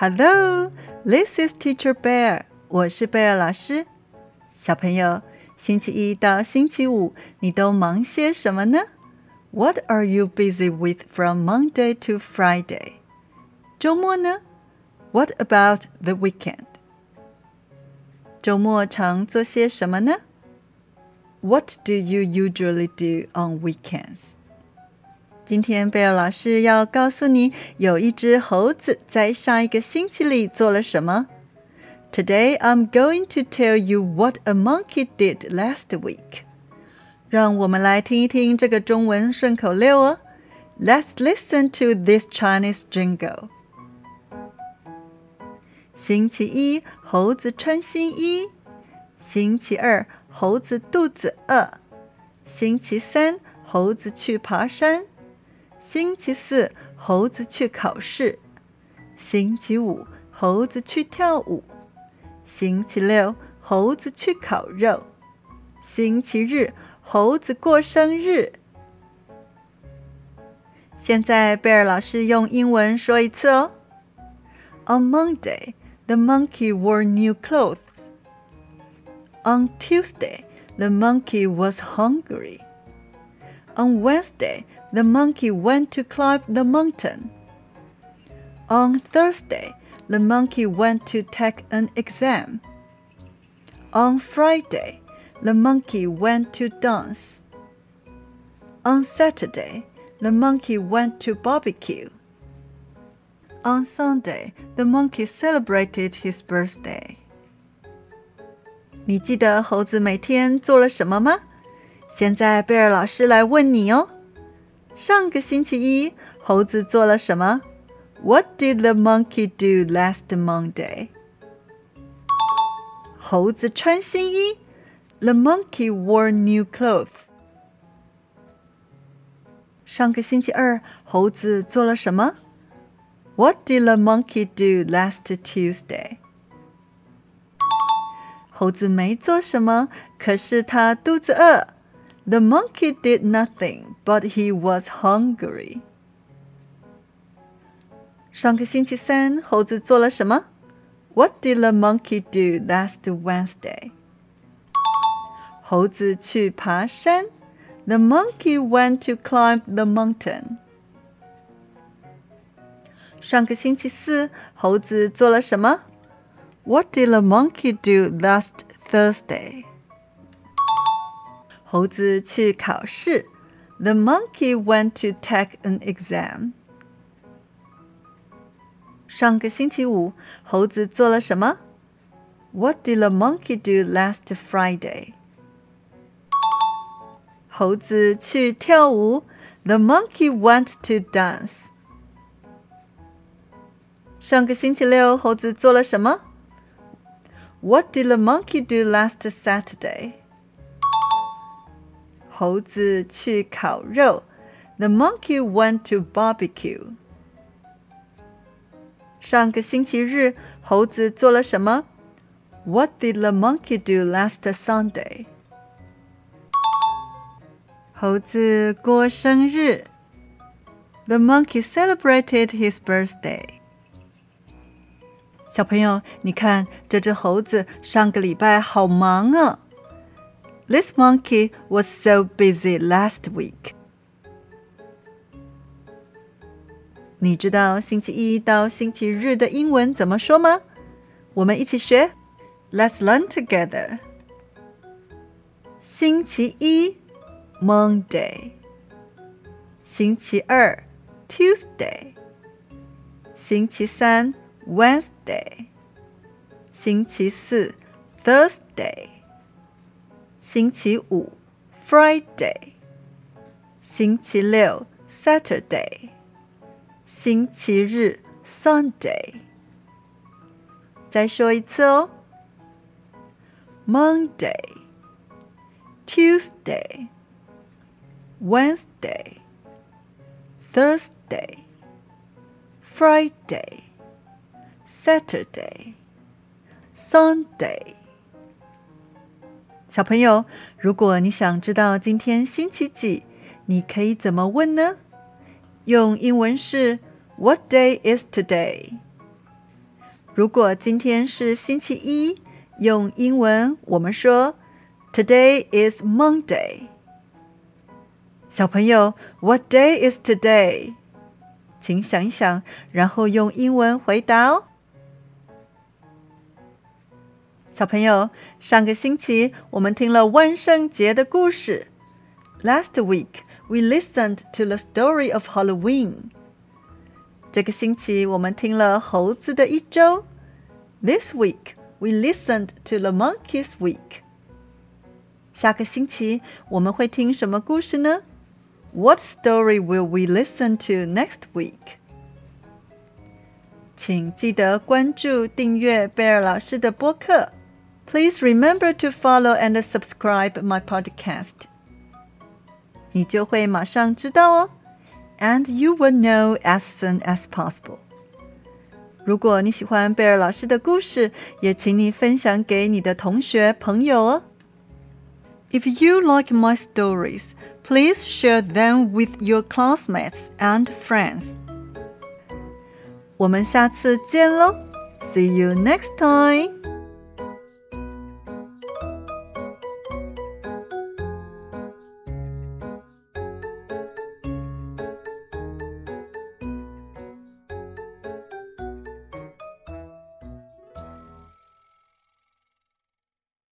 Hello, this is Teacher Bear. 我是贝尔老师。小朋友，星期一到星期五你都忙些什么呢？What are you busy with from Monday to Friday？周末呢？What about the weekend？周末常做些什么呢 ？What do you usually do on weekends？今天贝尔老师要告诉你，有一只猴子在上一个星期里做了什么。Today I'm going to tell you what a monkey did last week. 让我们来听一听这个中文顺口溜哦。Let's listen to this Chinese jingle. 星期一，猴子穿新衣；星期二， 猴子肚子饿；星期三，猴子去爬山。星期四，猴子去考试；星期五，猴子去跳舞；星期六，猴子去烤肉；星期日，猴子过生日。现在，贝尔老师用英文说一次哦。On Monday, the monkey wore new clothes. On Tuesday, the monkey was hungry. On Wednesday, the monkey went to climb the mountain. On Thursday, the monkey went to take an exam. On Friday, the monkey went to dance. On Saturday, the monkey went to barbecue. On Sunday, the monkey celebrated his birthday. 你记得猴子每天做了什么吗？现在贝尔老师来问你哦。上个星期一，猴子做了什么？What did the monkey do last Monday？猴子穿新衣。The monkey wore new clothes。上个星期二，猴子做了什么？What did the monkey do last Tuesday？猴子没做什么，可是他肚子饿。The monkey did nothing, but he was hungry. 上个星期三，猴子做了什么？What did the monkey do last Wednesday? 猴子去爬山。The monkey went to climb the mountain. 上个星期四，猴子做了什么 ？What did the monkey do last Thursday? 猴子去考试。The monkey went to take an exam. 上个星期五，猴子做了什么？What did the monkey do last Friday? 猴子去跳舞。The monkey went to dance. 上个星期六，猴子做了什么 ？What did the monkey do last Saturday? 猴子去烤肉。The monkey went to barbecue. 上个星期日，猴子做了什么？What did the monkey do last Sunday? 猴子过生日。The monkey celebrated his birthday. 小朋友，你看这只猴子上个礼拜好忙啊！This monkey was so busy last week. 你知道星期一到星期日的英文怎么说吗？我们一起学。Let's learn together. 星期一，Monday。星期二，Tuesday。星期三 ，Wednesday。星期四，Thursday。星期五，Friday；星期六，Saturday；星期日，Sunday。再说一次哦：Monday、Tuesday、Wednesday、Thursday、Friday、 Saturday、Sunday。小朋友，如果你想知道今天星期几，你可以怎么问呢？用英文是 What day is today？如果今天是星期一，用英文我们说 Today is Monday。小朋友，What day is today？请想一想，然后用英文回答哦。小朋友，上个星期我们听了万圣节的故事。Last week we listened to the story of Halloween。这个星期我们听了猴子的一周。This week we listened to the Monkeys Week。下个星期我们会听什么故事呢？what story will we listen to next week? 请记得关注、订阅贝尔老师的播客。 Please remember to follow and subscribe my podcast. 你就会马上知道哦。And you will know as soon as possible. 如果你喜欢贝尔老师的故事，也请你分享给你的同学朋友哦。If you like my stories, please share them with your classmates and friends. 我们下次见喽！See you next time.